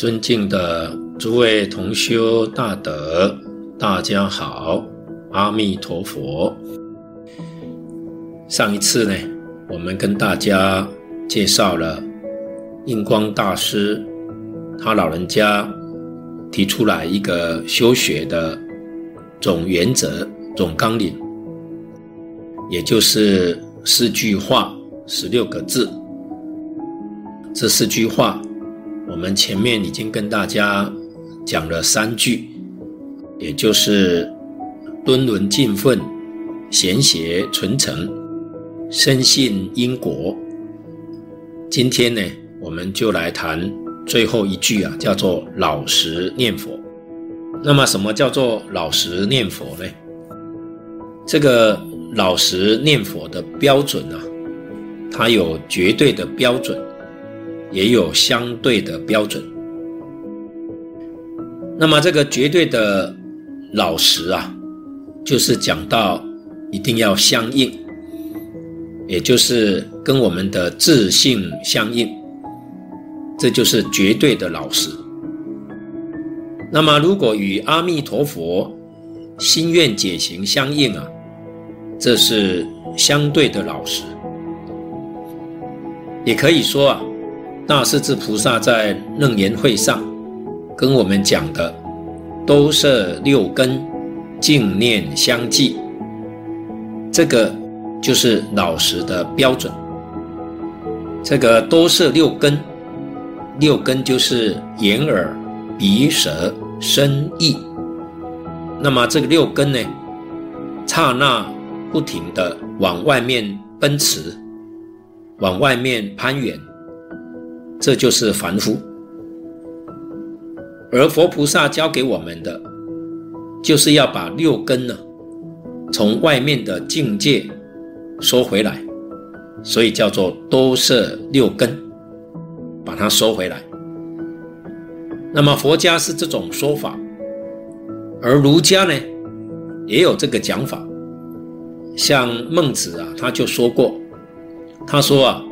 尊敬的诸位同修大德，大家好，阿弥陀佛。上一次呢，我们跟大家介绍了印光大师，他老人家提出来一个修学的总原则、总纲领，也就是四句话、十六个字。这四句话，我们前面已经跟大家讲了三句，也就是敦伦敬分、贤协纯诚、深信因果。今天呢，我们就来谈最后一句啊，叫做老实念佛。那么，什么叫做老实念佛呢？这个老实念佛的标准啊，它有绝对的标准。也有相对的标准。那么这个绝对的老实啊，就是讲到一定要相应，也就是跟我们的自性相应，这就是绝对的老实。那么如果与阿弥陀佛心愿解行相应啊，这是相对的老实。也可以说啊。大势至菩萨在楞严会上跟我们讲的都是六根，净念相继，这个就是老实的标准。这个兜摄六根，六根就是眼耳鼻舌身意。那么这个六根呢，刹那不停的往外面奔驰，往外面攀缘。这就是凡夫，而佛菩萨教给我们的，就是要把六根呢，从外面的境界收回来，所以叫做兜摄六根，把它收回来。那么佛家是这种说法，而儒家呢，也有这个讲法。像孟子啊，他就说过，他说啊，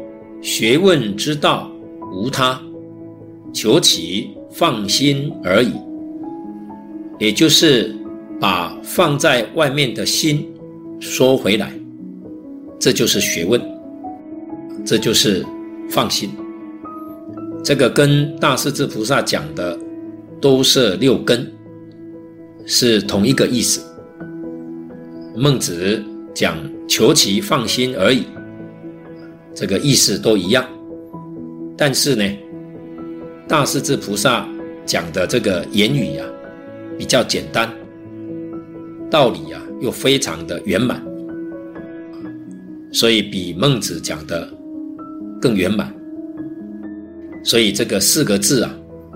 学问之道。无他，求其放心而已。也就是把放在外面的心收回来，这就是学问，这就是放心。这个跟大势至菩萨讲的都是六根是同一个意思。孟子讲求其放心而已，这个意思都一样。但是呢，大势至菩萨讲的这个言语呀，比较简单，道理呀又非常的圆满，所以比孟子讲的更圆满。所以这个四个字啊，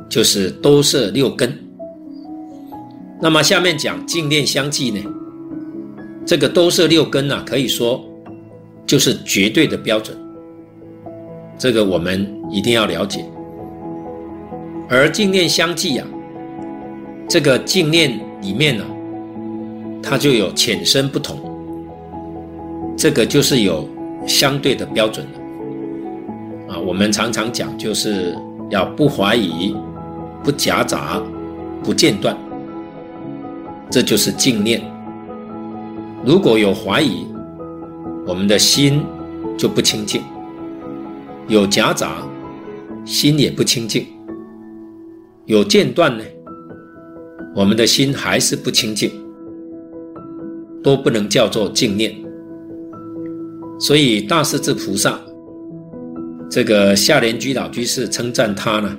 就是都摄六根。那么下面讲净念相继呢，这个都摄六根啊，可以说就是绝对的标准。这个我们一定要了解，而净念相继啊，这个净念里面呢、它就有浅深不同，这个就是有相对的标准的啊。我们常常讲，就是要不怀疑、不夹杂、不间断，这就是净念。如果有怀疑，我们的心就不清净。有夹杂，心也不清净；有间断呢，我们的心还是不清净，都不能叫做净念。所以大势至菩萨，这个夏莲居老居士称赞他呢，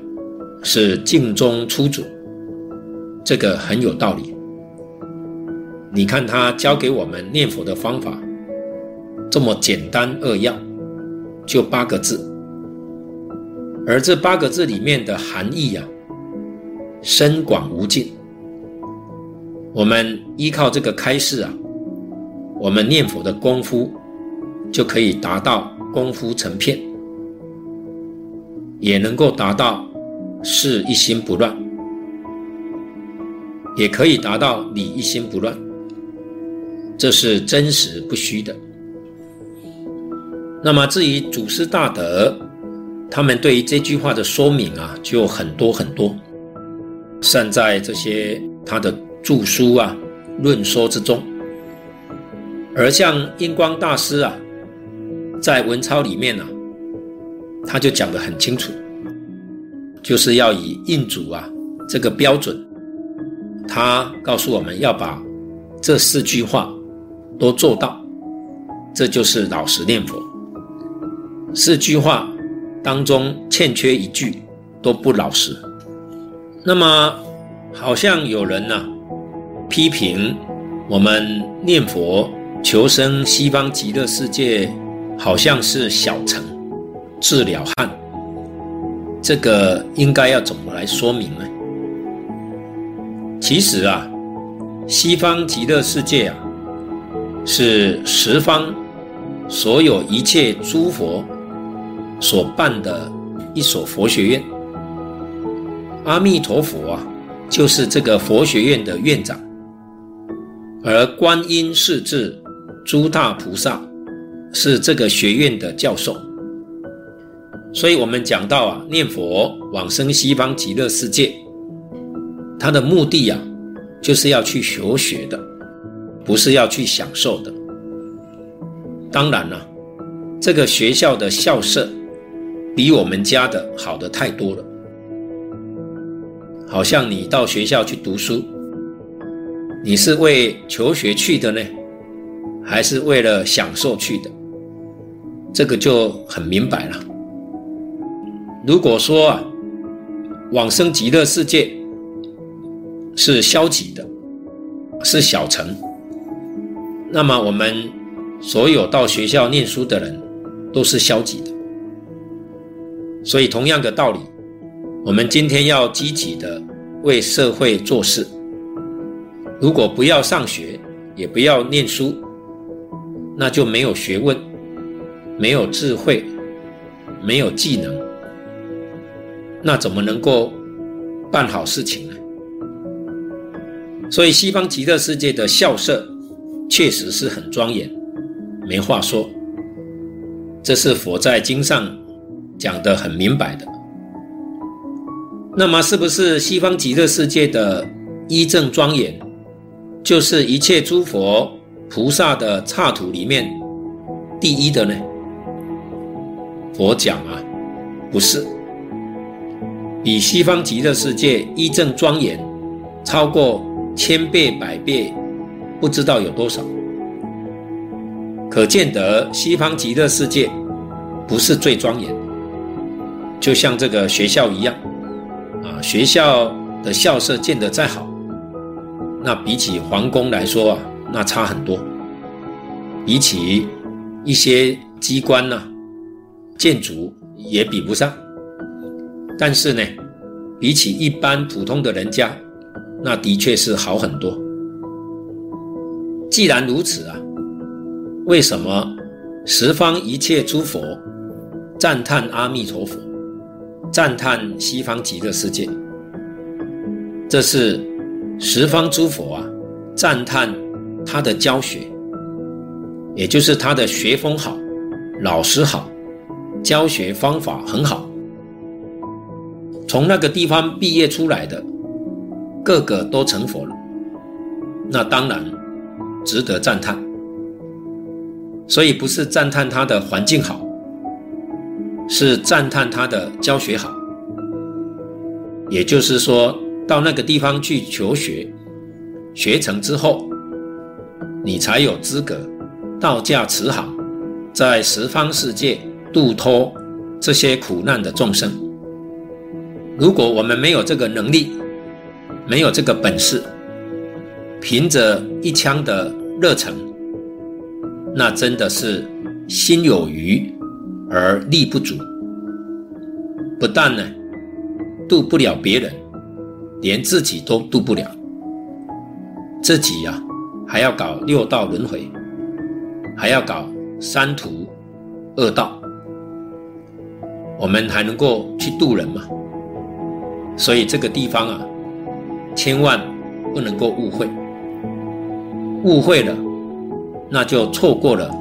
是净中出主，这个很有道理。你看他教给我们念佛的方法，这么简单扼要，就八个字。而这八个字里面的含义啊，深广无尽。我们依靠这个开示啊，我们念佛的功夫就可以达到功夫成片，也能够达到事一心不乱，也可以达到理一心不乱。这是真实不虚的。那么至于祖师大德，他们对于这句话的说明啊，就很多很多，散在这些他的著书啊、论说之中。而像印光大师啊，在文钞里面呢、他就讲得很清楚，就是要以印祖啊这个标准，他告诉我们要把这四句话都做到，这就是老实念佛。四句话当中欠缺一句都不老实。那么好像有人呢、啊、批评我们念佛求生西方极乐世界，好像是小乘治了汉。这个应该要怎么来说明呢？其实啊，西方极乐世界啊，是十方所有一切诸佛。所办的一所佛学院，阿弥陀佛啊，就是这个佛学院的院长，而观音、势至、诸大菩萨是这个学院的教授。所以，我们讲到啊，念佛往生西方极乐世界，他的目的啊，就是要去求学的，不是要去享受的。当然了，这个学校的校舍。比我们家的好的太多了，好像你到学校去读书，你是为求学去的呢，还是为了享受去的？这个就很明白了。如果说啊，往生极乐世界是消极的，是小乘，那么我们所有到学校念书的人都是消极的。所以，同样的道理，我们今天要积极的为社会做事。如果不要上学，也不要念书，那就没有学问，没有智慧，没有技能，那怎么能够办好事情呢？所以，西方极乐世界的校舍确实是很庄严，没话说。这是佛在经上。讲得很明白的，那么是不是西方极乐世界的一正庄严，就是一切诸佛菩萨的刹土里面第一的呢？佛讲啊，不是，比西方极乐世界一正庄严超过千倍百倍，不知道有多少，可见得西方极乐世界不是最庄严。就像这个学校一样，啊，学校的校舍建得再好，那比起皇宫来说啊，那差很多。比起一些机关呢，建筑也比不上。但是呢，比起一般普通的人家，那的确是好很多。既然如此啊，为什么十方一切诸佛赞叹阿弥陀佛？赞叹西方极乐世界，这是十方诸佛啊赞叹他的教学，也就是他的学风好，老师好，教学方法很好。从那个地方毕业出来的，个个都成佛了，那当然值得赞叹。所以不是赞叹他的环境好。是赞叹他的教学好，也就是说，到那个地方去求学，学成之后，你才有资格道驾慈航，在十方世界度脱这些苦难的众生。如果我们没有这个能力，没有这个本事，凭着一腔的热忱，那真的是心有余。而力不足，不但呢渡不了别人，连自己都渡不了，自己呀、啊、还要搞六道轮回，还要搞三途恶道，我们还能够去渡人吗？所以这个地方啊，千万不能够误会，误会了，那就错过了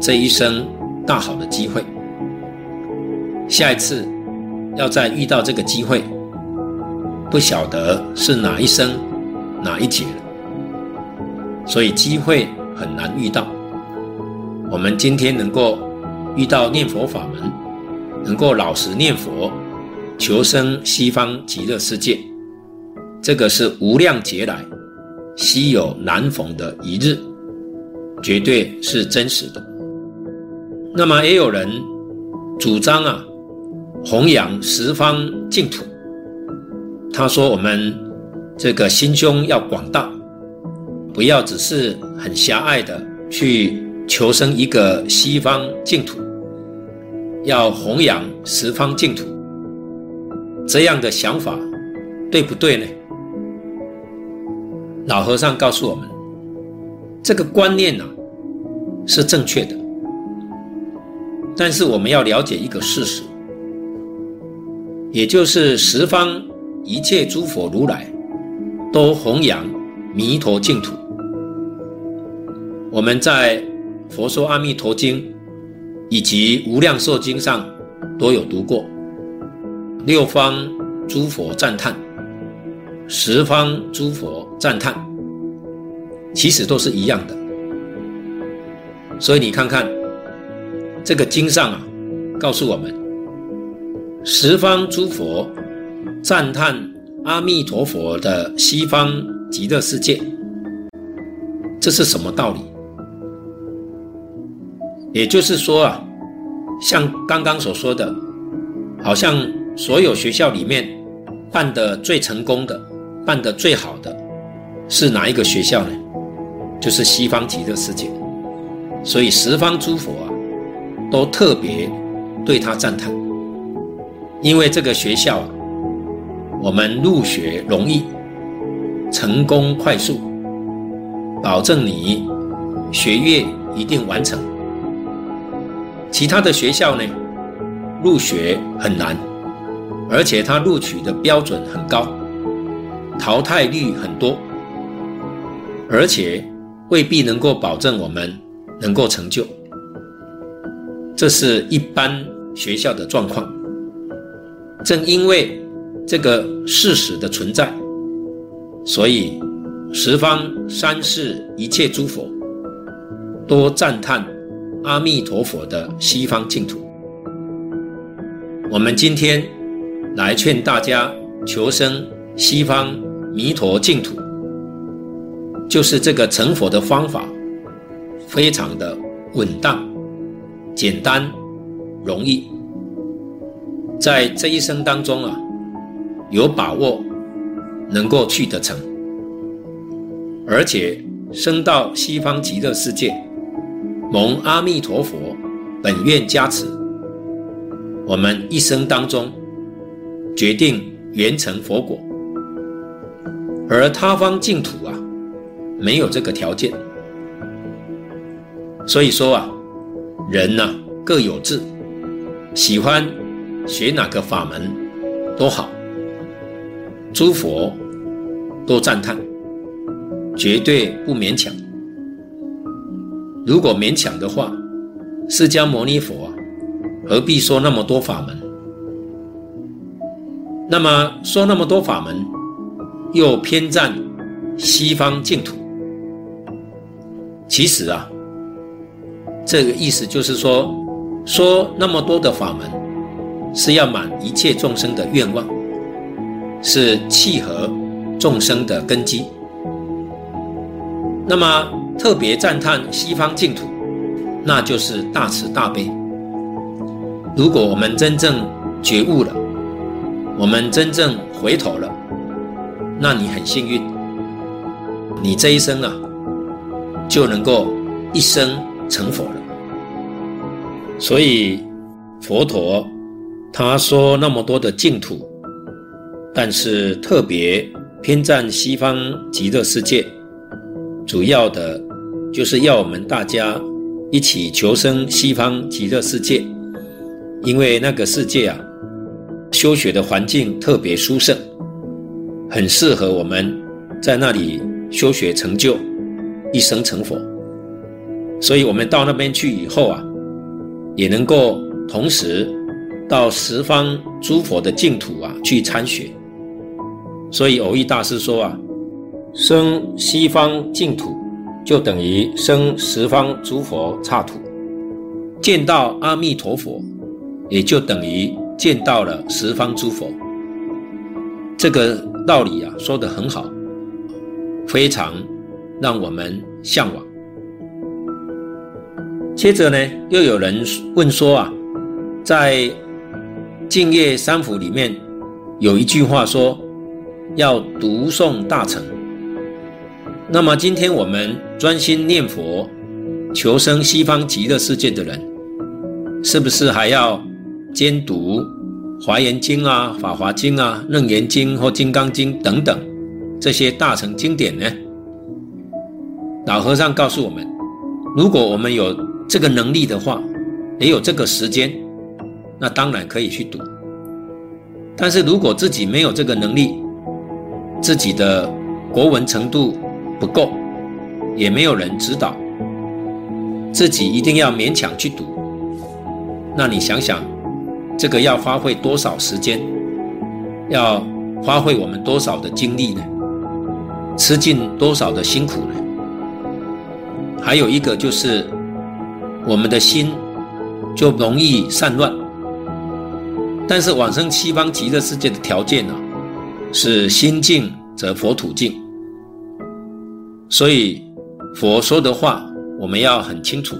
这一生大好的机会。下一次要再遇到这个机会，不晓得是哪一生哪一劫了，所以机会很难遇到。我们今天能够遇到念佛法门，能够老实念佛，求生西方极乐世界，这个是无量劫来稀有难逢的一日，绝对是真实的。那么也有人主张啊。弘扬十方净土，他说：“我们这个心胸要广大，不要只是很狭隘的去求生一个西方净土，要弘扬十方净土。这样的想法对不对呢？”老和尚告诉我们，这个观念呢、啊、是正确的，但是我们要了解一个事实。也就是十方一切诸佛如来都弘扬弥陀净土。我们在《佛说阿弥陀经》以及《无量寿经》上都有读过，六方诸佛赞叹，十方诸佛赞叹，其实都是一样的。所以你看看这个经上啊，告诉我们。十方诸佛赞叹阿弥陀佛的西方极乐世界，这是什么道理？也就是说啊，像刚刚所说的，好像所有学校里面办的最成功的、办的最好的是哪一个学校呢？就是西方极乐世界。所以十方诸佛啊，都特别对他赞叹。因为这个学校，我们入学容易，成功快速，保证你学业一定完成。其他的学校呢，入学很难，而且它录取的标准很高，淘汰率很多，而且未必能够保证我们能够成就。这是一般学校的状况。正因为这个事实的存在，所以十方三世一切诸佛都赞叹阿弥陀佛的西方净土。我们今天来劝大家求生西方弥陀净土，就是这个成佛的方法，非常的稳当、简单、容易。在这一生当中啊，有把握能够去得成，而且生到西方极乐世界，蒙阿弥陀佛本愿加持，我们一生当中决定圆成佛果，而他方净土啊，没有这个条件，所以说啊，人呐、各有志，喜欢。学哪个法门都好，诸佛都赞叹，绝对不勉强。如果勉强的话，释迦牟尼佛何必说那么多法门？那么说那么多法门，又偏赞西方净土。其实啊，这个意思就是说，说那么多的法门。是要满一切众生的愿望，是契合众生的根基。那么特别赞叹西方净土，那就是大慈大悲。如果我们真正觉悟了，我们真正回头了，那你很幸运，你这一生啊，就能够一生成佛了。所以佛陀。他说那么多的净土，但是特别偏赞西方极乐世界，主要的就是要我们大家一起求生西方极乐世界，因为那个世界啊，修学的环境特别殊胜，很适合我们在那里修学成就，一生成佛。所以我们到那边去以后啊，也能够同时。到十方诸佛的净土啊去参学。所以蕅益大师说啊，生西方净土就等于生十方诸佛刹土，见到阿弥陀佛，也就等于见到了十方诸佛。这个道理啊说得很好，非常让我们向往。接着呢，又有人问说啊，在净业三福里面有一句话说，要读诵大乘。那么今天我们专心念佛、求生西方极乐世界的人，是不是还要兼读《华严经》啊、《法华经》啊、《楞严经》或《金刚经》等等这些大乘经典呢？老和尚告诉我们，如果我们有这个能力的话，也有这个时间，那当然可以去读。但是如果自己没有这个能力，自己的国文程度不够，也没有人指导，自己一定要勉强去读，那你想想，这个要花费多少时间？要花费我们多少的精力呢？吃尽多少的辛苦呢？还有一个就是。我们的心就容易散乱，但是往生西方极乐世界的条件呢，是心净则佛土净。所以佛说的话，我们要很清楚，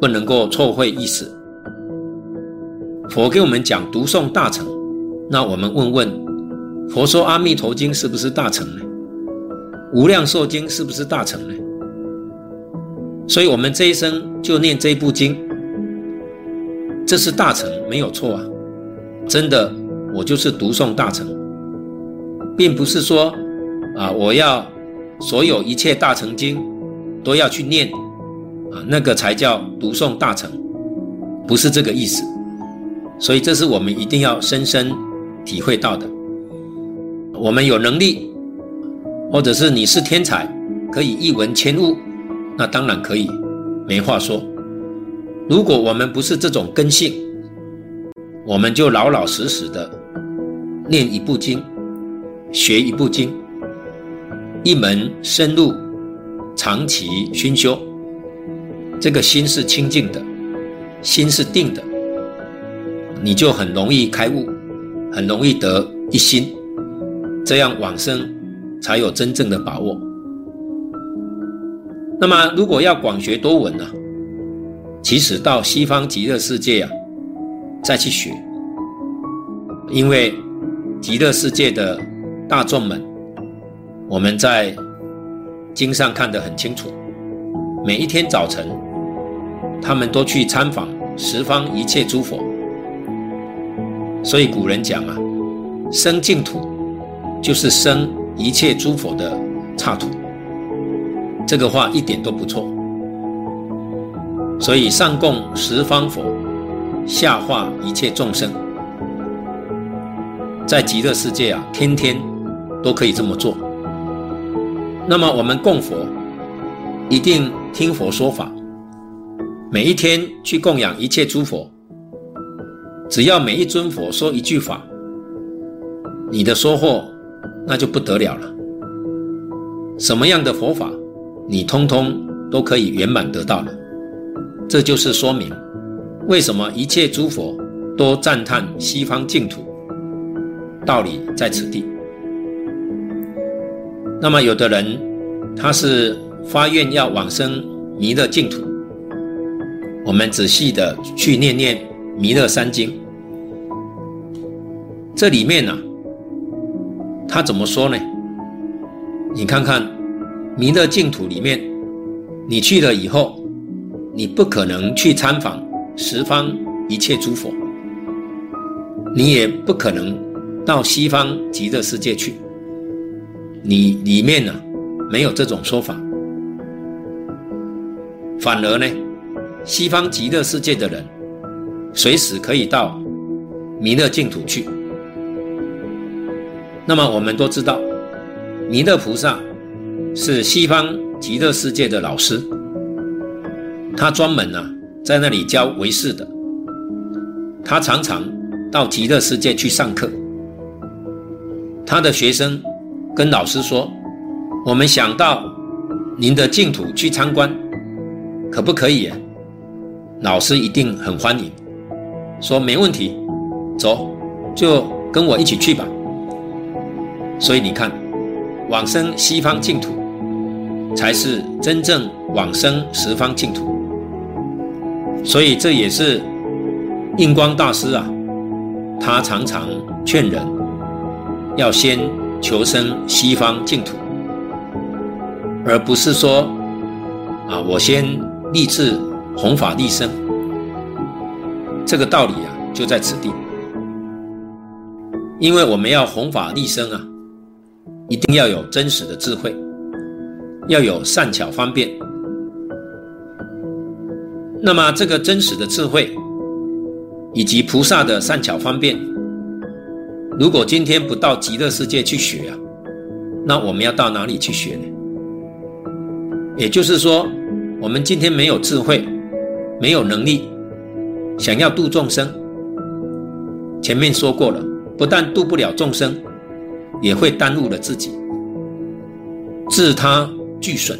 不能够错会意思。佛给我们讲读诵大乘，那我们问问，佛说《阿弥陀经》是不是大乘呢？《无量寿经》是不是大乘呢？所以，我们这一生就念这部经，这是大乘，没有错啊！真的，我就是读诵大乘，并不是说啊，我要所有一切大乘经都要去念啊，那个才叫读诵大乘，不是这个意思。所以，这是我们一定要深深体会到的。我们有能力，或者是你是天才，可以一文千物。那当然可以，没话说。如果我们不是这种根性，我们就老老实实的念一部经，学一部经，一门深入，长期熏修，这个心是清净的，心是定的，你就很容易开悟，很容易得一心，这样往生才有真正的把握。那么，如果要广学多闻呢？其实到西方极乐世界啊，再去学，因为极乐世界的大众们，我们在经上看得很清楚，每一天早晨，他们都去参访十方一切诸佛。所以古人讲啊，生净土就是生一切诸佛的刹土。这个话一点都不错，所以上供十方佛，下化一切众生，在极乐世界啊，天天都可以这么做。那么我们供佛，一定听佛说法，每一天去供养一切诸佛，只要每一尊佛说一句法，你的收获那就不得了了。什么样的佛法？你通通都可以圆满得到了，这就是说明为什么一切诸佛都赞叹西方净土，道理在此地。那么有的人他是发愿要往生弥勒净土，我们仔细的去念念弥勒三经，这里面呢、啊，他怎么说呢？你看看。弥勒净土里面，你去了以后，你不可能去参访十方一切诸佛，你也不可能到西方极乐世界去。你里面呢，没有这种说法。反而呢，西方极乐世界的人，随时可以到弥勒净土去。那么我们都知道，弥勒菩萨。是西方极乐世界的老师，他专门呢、在那里教唯识的，他常常到极乐世界去上课。他的学生跟老师说：“我们想到您的净土去参观，可不可以？”老师一定很欢迎，说没问题，走，就跟我一起去吧。所以你看，往生西方净土，才是真正往生十方净土。所以这也是印光大师啊，他常常劝人要先求生西方净土，而不是说啊，我先立志弘法利生。这个道理啊，就在此地。因为我们要弘法利生啊。一定要有真实的智慧，要有善巧方便。那么，这个真实的智慧以及菩萨的善巧方便，如果今天不到极乐世界去学啊，那我们要到哪里去学呢？也就是说，我们今天没有智慧，没有能力，想要度众生，前面说过了，不但度不了众生。也会耽误了自己，自他俱损，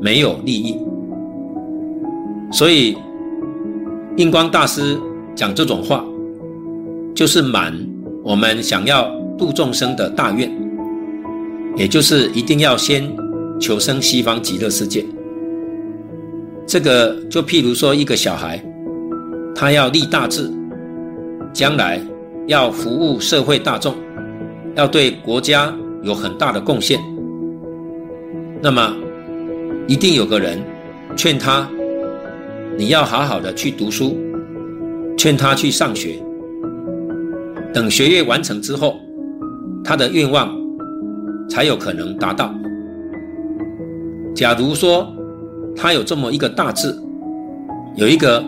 没有利益。所以，印光大师讲这种话，就是满我们想要度众生的大愿，也就是一定要先求生西方极乐世界。这个就譬如说，一个小孩，他要立大志，将来要服务社会大众。要对国家有很大的贡献，那么一定有个人劝他，你要好好的去读书，劝他去上学。等学业完成之后，他的愿望才有可能达到。假如说他有这么一个大志，有一个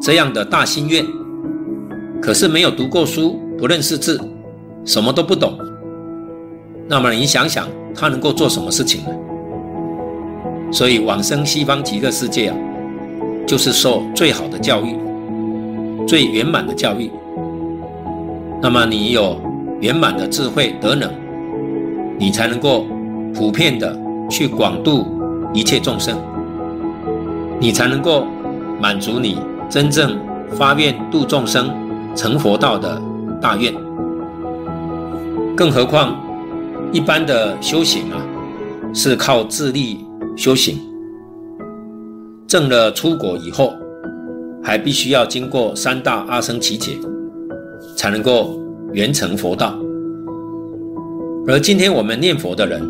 这样的大心愿，可是没有读过书，不认识字。什么都不懂，那么你想想，他能够做什么事情呢？所以往生西方极乐世界啊，就是受最好的教育，最圆满的教育。那么你有圆满的智慧德能，你才能够普遍的去广度一切众生，你才能够满足你真正发愿度众生成佛道的大愿。更何况，一般的修行啊，是靠自力修行。证了出果以后，还必须要经过三大阿僧祇劫，才能够圆成佛道。而今天我们念佛的人，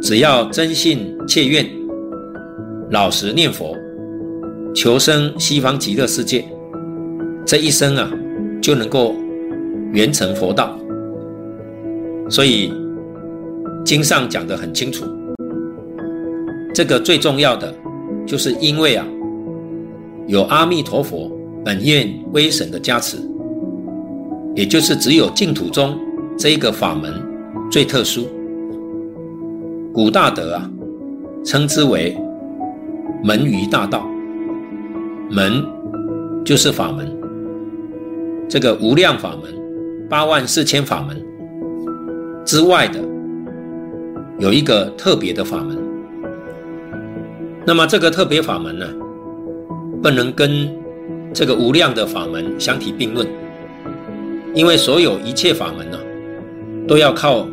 只要真信切愿，老实念佛，求生西方极乐世界，这一生啊，就能够圆成佛道。所以，经上讲得很清楚，这个最重要的，就是因为啊，有阿弥陀佛本愿威神的加持，也就是只有净土中这一个法门最特殊。古大德啊，称之为门于大道，门就是法门，这个无量法门，八万四千法门。之外的有一个特别的法门，那么这个特别法门呢，不能跟这个无量的法门相提并论，因为所有一切法门呢，都要靠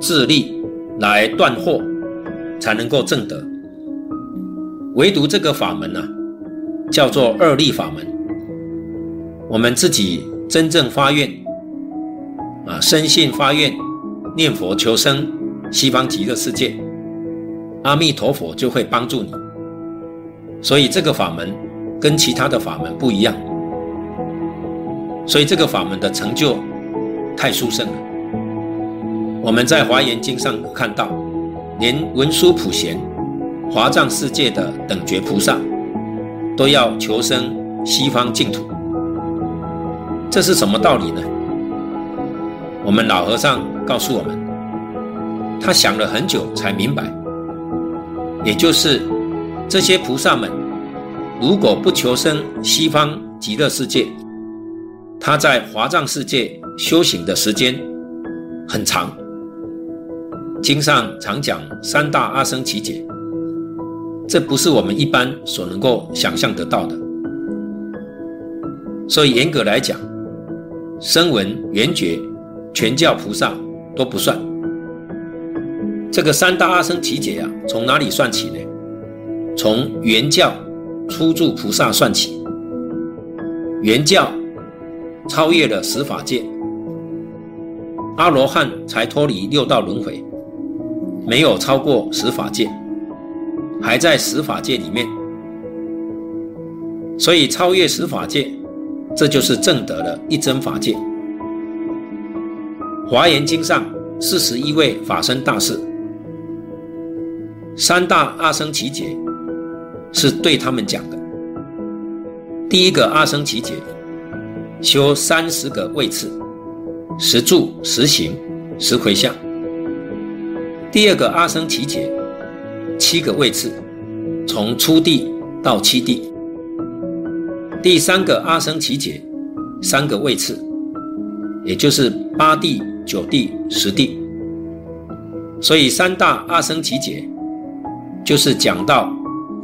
自力来断惑，才能够证得。唯独这个法门呢，叫做二力法门，我们自己真正发愿啊，深信发愿。念佛求生西方极乐世界，阿弥陀佛就会帮助你。所以这个法门跟其他的法门不一样，所以这个法门的成就太殊胜了。我们在华严经上看到，连文殊普贤、华藏世界的等觉菩萨都要求生西方净土，这是什么道理呢？我们老和尚告诉我们，他想了很久才明白，也就是这些菩萨们如果不求生西方极乐世界，他在华藏世界修行的时间很长。经上常讲三大阿僧祇劫，这不是我们一般所能够想象得到的。所以严格来讲，声闻、缘觉、全教菩萨都不算。这个三大阿僧祇劫啊，从哪里算起呢？从原教初住菩萨算起。原教超越了十法界，阿罗汉才脱离六道轮回，没有超过十法界，还在十法界里面。所以超越十法界，这就是证得了一真法界。华严经上四十一位法身大士，三大阿僧只劫是对他们讲的。第一个阿僧祇劫，修三十个位次，十住、十行、十回向。第二个阿僧祇劫，七个位次，从初地到七地。第三个阿僧祇劫，三个位次，也就是八地。九地、十地，所以三大阿僧祇劫就是讲到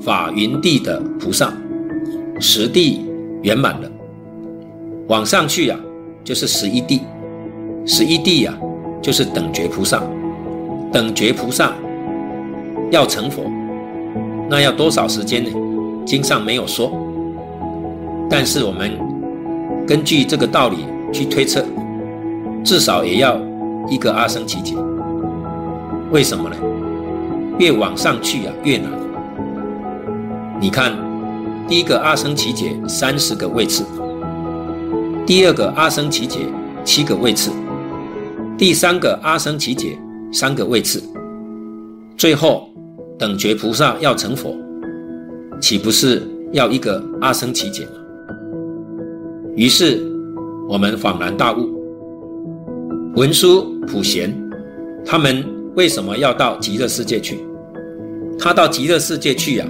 法云地的菩萨，十地圆满了，往上去呀、啊，就是十一地，十一地呀、啊，就是等觉菩萨，等觉菩萨要成佛，那要多少时间呢？经上没有说，但是我们根据这个道理去推测。至少也要一个阿僧祇劫，为什么呢？越往上去啊，越难。你看，第一个阿僧祇劫三十个位次，第二个阿僧祇劫七个位次，第三个阿僧祇劫三个位次，最后等觉菩萨要成佛，岂不是要一个阿僧祇劫吗？于是我们恍然大悟。文殊、普贤，他们为什么要到极乐世界去？他到极乐世界去呀、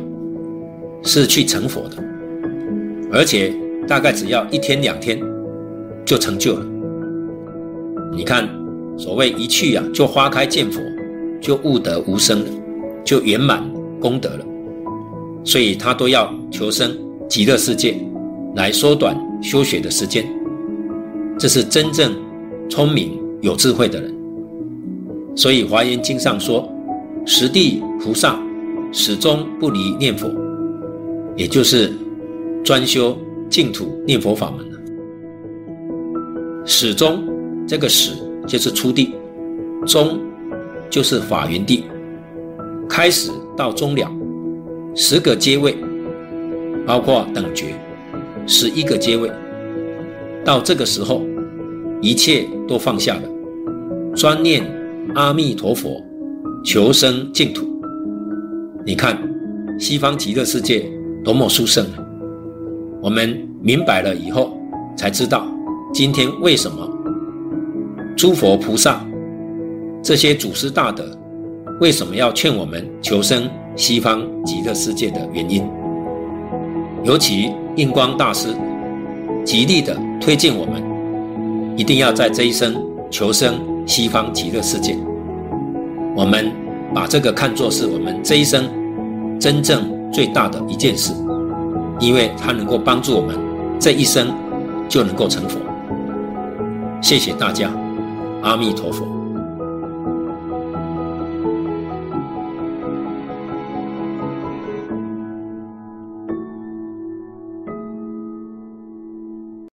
是去成佛的，而且大概只要一天两天就成就了。你看，所谓一去呀、啊，就花开见佛，就悟得无生了，就圆满功德了。所以他都要求生极乐世界，来缩短修学的时间。这是真正聪明。有智慧的人，所以《华严经》上说，十地菩萨始终不离念佛，也就是专修净土念佛法门了。始终这个始就是初地，终就是法云地，开始到终了，十个阶位，包括等觉，十一个阶位，到这个时候，一切都放下了。专念阿弥陀佛，求生净土。你看，西方极乐世界多么殊胜！我们明白了以后，才知道今天为什么诸佛菩萨这些祖师大德为什么要劝我们求生西方极乐世界的原因。尤其印光大师极力的推荐我们，一定要在这一生求生。西方极乐世界，我们把这个看作是我们这一生真正最大的一件事，因为它能够帮助我们这一生就能够成佛。谢谢大家，阿弥陀佛。